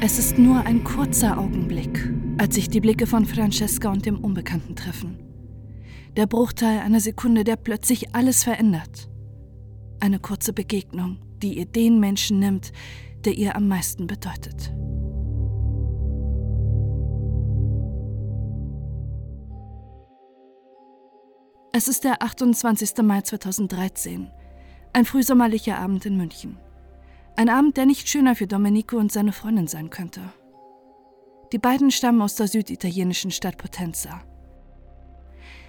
Es ist nur ein kurzer Augenblick, als sich die Blicke von Francesca und dem Unbekannten treffen. Der Bruchteil einer Sekunde, der plötzlich alles verändert. Eine kurze Begegnung, die ihr den Menschen nimmt, der ihr am meisten bedeutet. Es ist der 28. Mai 2013, ein frühsommerlicher Abend in München. Ein Abend, der nicht schöner für Domenico und seine Freundin sein könnte. Die beiden stammen aus der süditalienischen Stadt Potenza.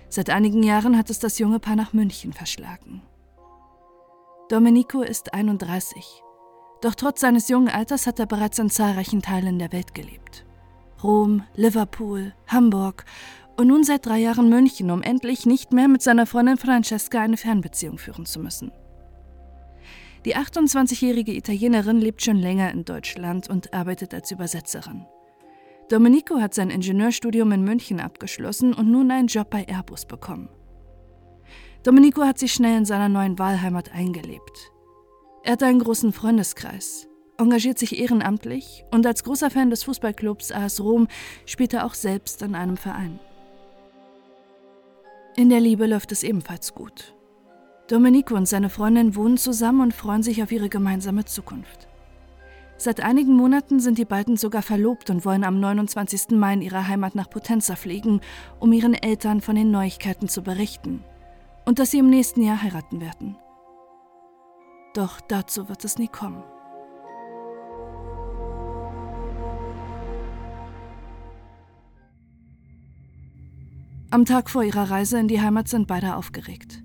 Seit einigen Jahren hat es das junge Paar nach München verschlagen. Domenico ist 31, doch trotz seines jungen Alters hat er bereits in zahlreichen Teilen der Welt gelebt. Rom, Liverpool, Hamburg und nun seit drei Jahren München, um endlich nicht mehr mit seiner Freundin Francesca eine Fernbeziehung führen zu müssen. Die 28-jährige Italienerin lebt schon länger in Deutschland und arbeitet als Übersetzerin. Domenico hat sein Ingenieurstudium in München abgeschlossen und nun einen Job bei Airbus bekommen. Domenico hat sich schnell in seiner neuen Wahlheimat eingelebt. Er hat einen großen Freundeskreis, engagiert sich ehrenamtlich und als großer Fan des Fußballclubs AS Rom spielt er auch selbst in einem Verein. In der Liebe läuft es ebenfalls gut. Domenico und seine Freundin wohnen zusammen und freuen sich auf ihre gemeinsame Zukunft. Seit einigen Monaten sind die beiden sogar verlobt und wollen am 29. Mai in ihre Heimat nach Potenza fliegen, um ihren Eltern von den Neuigkeiten zu berichten und dass sie im nächsten Jahr heiraten werden. Doch dazu wird es nie kommen. Am Tag vor ihrer Reise in die Heimat sind beide aufgeregt.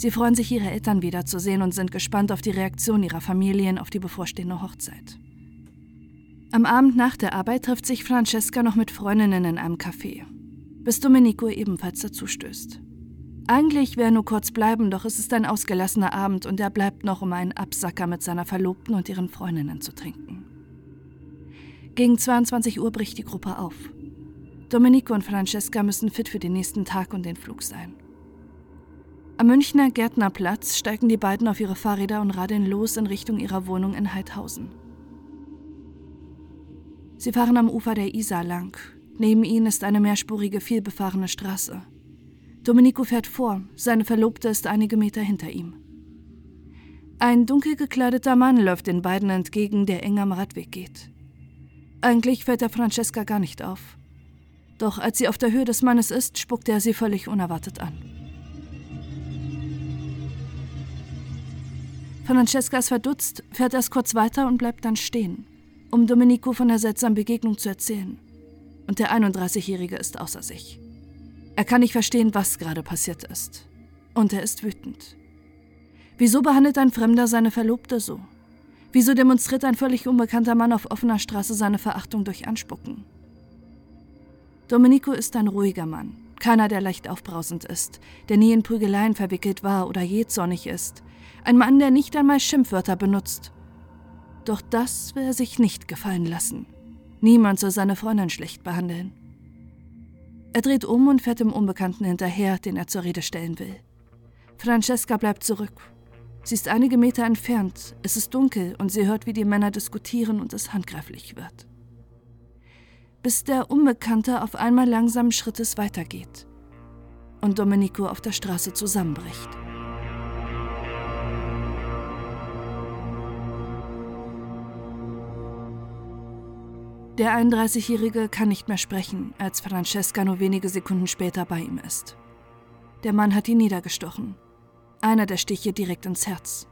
Sie freuen sich, ihre Eltern wiederzusehen und sind gespannt auf die Reaktion ihrer Familien auf die bevorstehende Hochzeit. Am Abend nach der Arbeit trifft sich Francesca noch mit Freundinnen in einem Café, bis Domenico ebenfalls dazu stößt. Eigentlich will er nur kurz bleiben, doch es ist ein ausgelassener Abend und er bleibt noch, um einen Absacker mit seiner Verlobten und ihren Freundinnen zu trinken. Gegen 22 Uhr bricht die Gruppe auf. Domenico und Francesca müssen fit für den nächsten Tag und den Flug sein. Am Münchner Gärtnerplatz steigen die beiden auf ihre Fahrräder und radeln los in Richtung ihrer Wohnung in Heidhausen. Sie fahren am Ufer der Isar lang. Neben ihnen ist eine mehrspurige, vielbefahrene Straße. Domenico fährt vor, seine Verlobte ist einige Meter hinter ihm. Ein dunkel gekleideter Mann läuft den beiden entgegen, der eng am Radweg geht. Eigentlich fällt er Francesca gar nicht auf. Doch als sie auf der Höhe des Mannes ist, spuckt er sie völlig unerwartet an. Francesca ist verdutzt, fährt erst kurz weiter und bleibt dann stehen, um Domenico von der seltsamen Begegnung zu erzählen. Und der 31-Jährige ist außer sich. Er kann nicht verstehen, was gerade passiert ist. Und er ist wütend. Wieso behandelt ein Fremder seine Verlobte so? Wieso demonstriert ein völlig unbekannter Mann auf offener Straße seine Verachtung durch Anspucken? Domenico ist ein ruhiger Mann, keiner, der leicht aufbrausend ist, der nie in Prügeleien verwickelt war oder jähzornig ist, ein Mann, der nicht einmal Schimpfwörter benutzt. Doch das will er sich nicht gefallen lassen. Niemand soll seine Freundin schlecht behandeln. Er dreht um und fährt dem Unbekannten hinterher, den er zur Rede stellen will. Francesca bleibt zurück. Sie ist einige Meter entfernt, es ist dunkel und sie hört, wie die Männer diskutieren und es handgreiflich wird bis der Unbekannte auf einmal langsamen Schrittes weitergeht und Domenico auf der Straße zusammenbricht. Der 31-Jährige kann nicht mehr sprechen, als Francesca nur wenige Sekunden später bei ihm ist. Der Mann hat ihn niedergestochen. Einer der Stiche direkt ins Herz.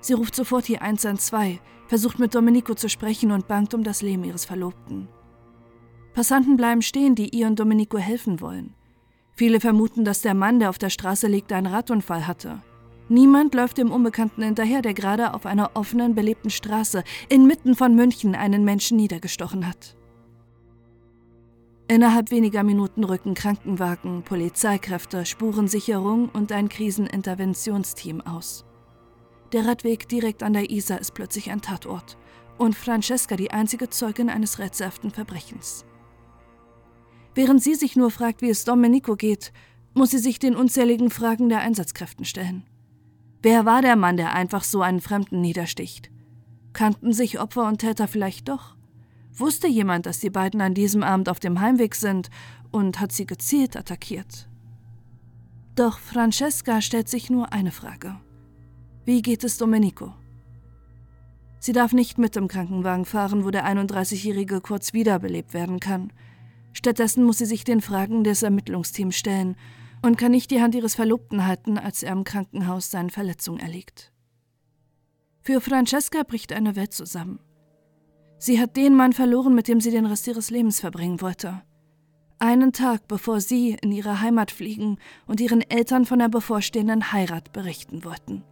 Sie ruft sofort die 112, versucht mit Domenico zu sprechen und bangt um das Leben ihres Verlobten. Passanten bleiben stehen, die ihr und Domenico helfen wollen. Viele vermuten, dass der Mann, der auf der Straße liegt, einen Radunfall hatte. Niemand läuft dem Unbekannten hinterher, der gerade auf einer offenen, belebten Straße inmitten von München einen Menschen niedergestochen hat. Innerhalb weniger Minuten rücken Krankenwagen, Polizeikräfte, Spurensicherung und ein Kriseninterventionsteam aus. Der Radweg direkt an der Isar ist plötzlich ein Tatort und Francesca die einzige Zeugin eines rätselhaften Verbrechens. Während sie sich nur fragt, wie es Domenico geht, muss sie sich den unzähligen Fragen der Einsatzkräften stellen. Wer war der Mann, der einfach so einen Fremden niedersticht? Kannten sich Opfer und Täter vielleicht doch? Wusste jemand, dass die beiden an diesem Abend auf dem Heimweg sind und hat sie gezielt attackiert? Doch Francesca stellt sich nur eine Frage. Wie geht es Domenico? Sie darf nicht mit im Krankenwagen fahren, wo der 31-Jährige kurz wiederbelebt werden kann. Stattdessen muss sie sich den Fragen des Ermittlungsteams stellen und kann nicht die Hand ihres Verlobten halten, als er im Krankenhaus seinen Verletzungen erliegt. Für Francesca bricht eine Welt zusammen. Sie hat den Mann verloren, mit dem sie den Rest ihres Lebens verbringen wollte. Einen Tag bevor sie in ihre Heimat fliegen und ihren Eltern von der bevorstehenden Heirat berichten wollten.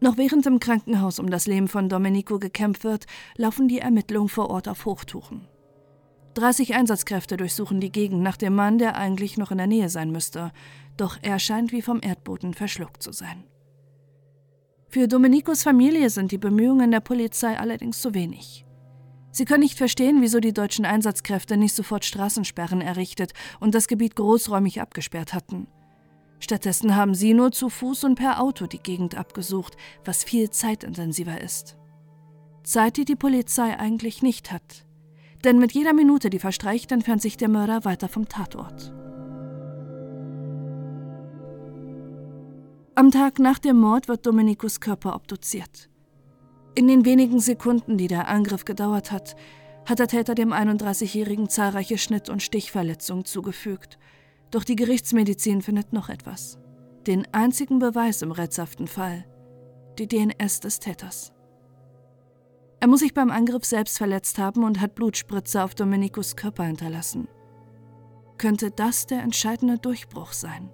Noch während im Krankenhaus um das Leben von Domenico gekämpft wird, laufen die Ermittlungen vor Ort auf Hochtouren. 30 Einsatzkräfte durchsuchen die Gegend nach dem Mann, der eigentlich noch in der Nähe sein müsste, doch er scheint wie vom Erdboden verschluckt zu sein. Für Domenicos Familie sind die Bemühungen der Polizei allerdings zu wenig. Sie können nicht verstehen, wieso die deutschen Einsatzkräfte nicht sofort Straßensperren errichtet und das Gebiet großräumig abgesperrt hatten. Stattdessen haben sie nur zu Fuß und per Auto die Gegend abgesucht, was viel zeitintensiver ist. Zeit, die die Polizei eigentlich nicht hat. Denn mit jeder Minute, die verstreicht, entfernt sich der Mörder weiter vom Tatort. Am Tag nach dem Mord wird Dominicus Körper obduziert. In den wenigen Sekunden, die der Angriff gedauert hat, hat der Täter dem 31-Jährigen zahlreiche Schnitt- und Stichverletzungen zugefügt. Doch die Gerichtsmedizin findet noch etwas. Den einzigen Beweis im rätselhaften Fall. Die DNS des Täters. Er muss sich beim Angriff selbst verletzt haben und hat Blutspritze auf Dominicus Körper hinterlassen. Könnte das der entscheidende Durchbruch sein?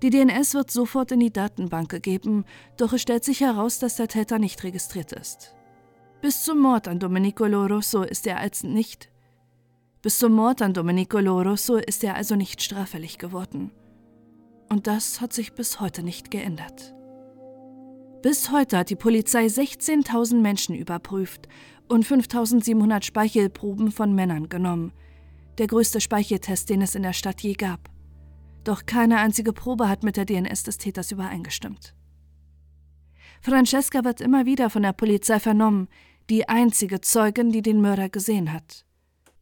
Die DNS wird sofort in die Datenbank gegeben, doch es stellt sich heraus, dass der Täter nicht registriert ist. Bis zum Mord an Domenico Loroso ist er als nicht bis zum Mord an Domenico Loroso ist er also nicht straffällig geworden. Und das hat sich bis heute nicht geändert. Bis heute hat die Polizei 16.000 Menschen überprüft und 5.700 Speichelproben von Männern genommen. Der größte Speicheltest, den es in der Stadt je gab. Doch keine einzige Probe hat mit der DNS des Täters übereingestimmt. Francesca wird immer wieder von der Polizei vernommen, die einzige Zeugin, die den Mörder gesehen hat.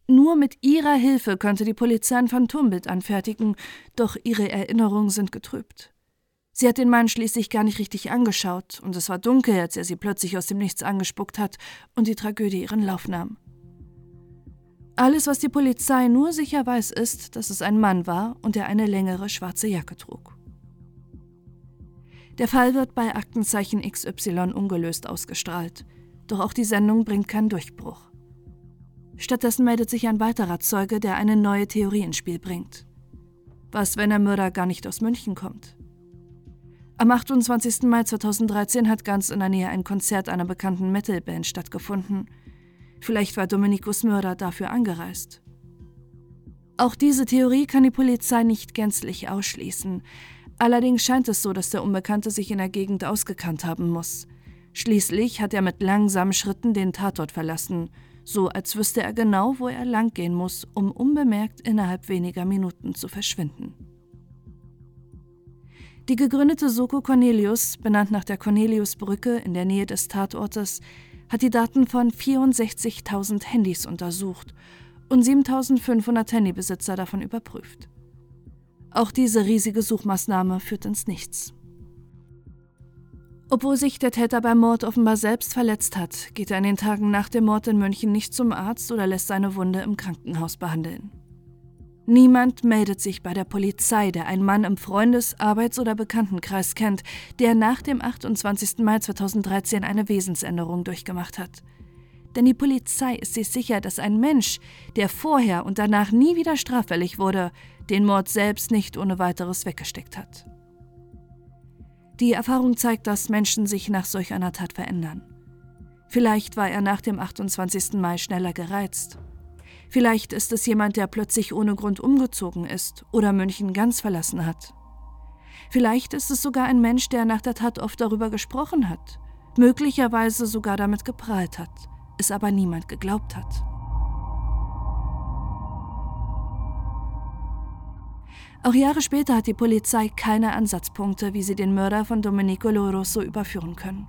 Nur mit ihrer Hilfe könnte die Polizei ein Phantombild anfertigen, doch ihre Erinnerungen sind getrübt. Sie hat den Mann schließlich gar nicht richtig angeschaut, und es war dunkel, als er sie plötzlich aus dem Nichts angespuckt hat und die Tragödie ihren Lauf nahm. Alles, was die Polizei nur sicher weiß, ist, dass es ein Mann war und er eine längere schwarze Jacke trug. Der Fall wird bei Aktenzeichen XY ungelöst ausgestrahlt, doch auch die Sendung bringt keinen Durchbruch. Stattdessen meldet sich ein weiterer Zeuge, der eine neue Theorie ins Spiel bringt. Was, wenn der Mörder gar nicht aus München kommt? Am 28. Mai 2013 hat ganz in der Nähe ein Konzert einer bekannten Metalband stattgefunden – Vielleicht war Dominikus Mörder dafür angereist. Auch diese Theorie kann die Polizei nicht gänzlich ausschließen. Allerdings scheint es so, dass der Unbekannte sich in der Gegend ausgekannt haben muss. Schließlich hat er mit langsamen Schritten den Tatort verlassen, so als wüsste er genau, wo er langgehen muss, um unbemerkt innerhalb weniger Minuten zu verschwinden. Die gegründete Soko Cornelius, benannt nach der Corneliusbrücke in der Nähe des Tatortes, hat die Daten von 64.000 Handys untersucht und 7.500 Handybesitzer davon überprüft. Auch diese riesige Suchmaßnahme führt ins Nichts. Obwohl sich der Täter beim Mord offenbar selbst verletzt hat, geht er in den Tagen nach dem Mord in München nicht zum Arzt oder lässt seine Wunde im Krankenhaus behandeln. Niemand meldet sich bei der Polizei, der einen Mann im Freundes-, Arbeits- oder Bekanntenkreis kennt, der nach dem 28. Mai 2013 eine Wesensänderung durchgemacht hat. Denn die Polizei ist sich sicher, dass ein Mensch, der vorher und danach nie wieder straffällig wurde, den Mord selbst nicht ohne weiteres weggesteckt hat. Die Erfahrung zeigt, dass Menschen sich nach solch einer Tat verändern. Vielleicht war er nach dem 28. Mai schneller gereizt Vielleicht ist es jemand, der plötzlich ohne Grund umgezogen ist oder München ganz verlassen hat. Vielleicht ist es sogar ein Mensch, der nach der Tat oft darüber gesprochen hat, möglicherweise sogar damit geprahlt hat, es aber niemand geglaubt hat. Auch Jahre später hat die Polizei keine Ansatzpunkte, wie sie den Mörder von Domenico Loroso überführen können.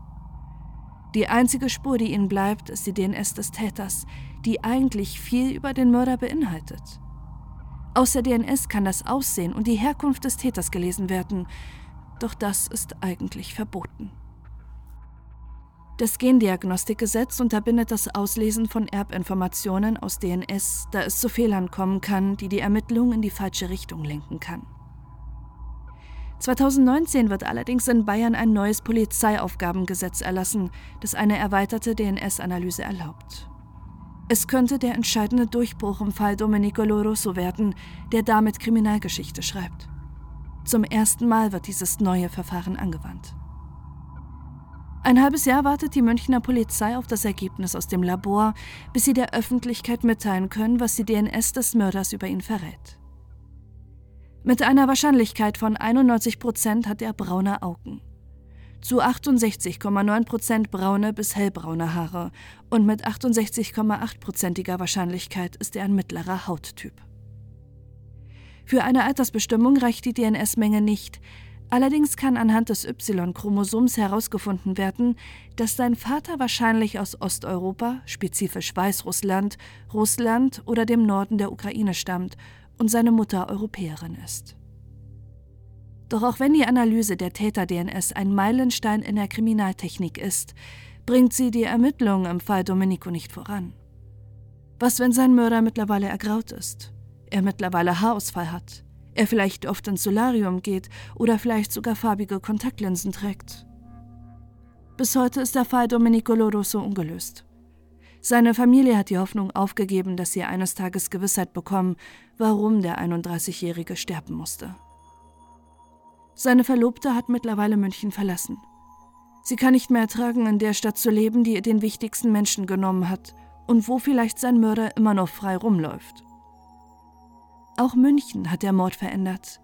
Die einzige Spur, die ihnen bleibt, ist die DNS des Täters, die eigentlich viel über den Mörder beinhaltet. Aus der DNS kann das Aussehen und die Herkunft des Täters gelesen werden, doch das ist eigentlich verboten. Das Gendiagnostikgesetz unterbindet das Auslesen von Erbinformationen aus DNS, da es zu Fehlern kommen kann, die die Ermittlungen in die falsche Richtung lenken kann. 2019 wird allerdings in Bayern ein neues Polizeiaufgabengesetz erlassen, das eine erweiterte DNS-Analyse erlaubt. Es könnte der entscheidende Durchbruch im Fall Domenico Loroso werden, der damit Kriminalgeschichte schreibt. Zum ersten Mal wird dieses neue Verfahren angewandt. Ein halbes Jahr wartet die Münchner Polizei auf das Ergebnis aus dem Labor, bis sie der Öffentlichkeit mitteilen können, was die DNS des Mörders über ihn verrät. Mit einer Wahrscheinlichkeit von 91 Prozent hat er braune Augen. Zu 68,9 Prozent braune bis hellbraune Haare und mit 68,8-prozentiger Wahrscheinlichkeit ist er ein mittlerer Hauttyp. Für eine Altersbestimmung reicht die DNS-Menge nicht, allerdings kann anhand des Y-Chromosoms herausgefunden werden, dass sein Vater wahrscheinlich aus Osteuropa, spezifisch Weißrussland, Russland oder dem Norden der Ukraine stammt und seine Mutter Europäerin ist. Doch auch wenn die Analyse der Täter-DNS ein Meilenstein in der Kriminaltechnik ist, bringt sie die Ermittlungen im Fall Domenico nicht voran. Was, wenn sein Mörder mittlerweile ergraut ist, er mittlerweile Haarausfall hat, er vielleicht oft ins Solarium geht oder vielleicht sogar farbige Kontaktlinsen trägt? Bis heute ist der Fall Domenico Loroso ungelöst. Seine Familie hat die Hoffnung aufgegeben, dass sie eines Tages Gewissheit bekommen, warum der 31-Jährige sterben musste. Seine Verlobte hat mittlerweile München verlassen. Sie kann nicht mehr ertragen, in der Stadt zu leben, die ihr den wichtigsten Menschen genommen hat und wo vielleicht sein Mörder immer noch frei rumläuft. Auch München hat der Mord verändert.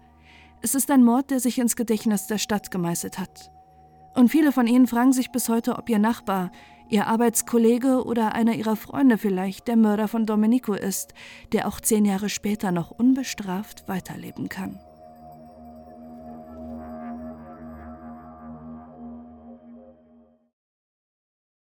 Es ist ein Mord, der sich ins Gedächtnis der Stadt gemeißelt hat. Und viele von ihnen fragen sich bis heute, ob ihr Nachbar, ihr Arbeitskollege oder einer ihrer Freunde vielleicht der Mörder von Domenico ist, der auch zehn Jahre später noch unbestraft weiterleben kann.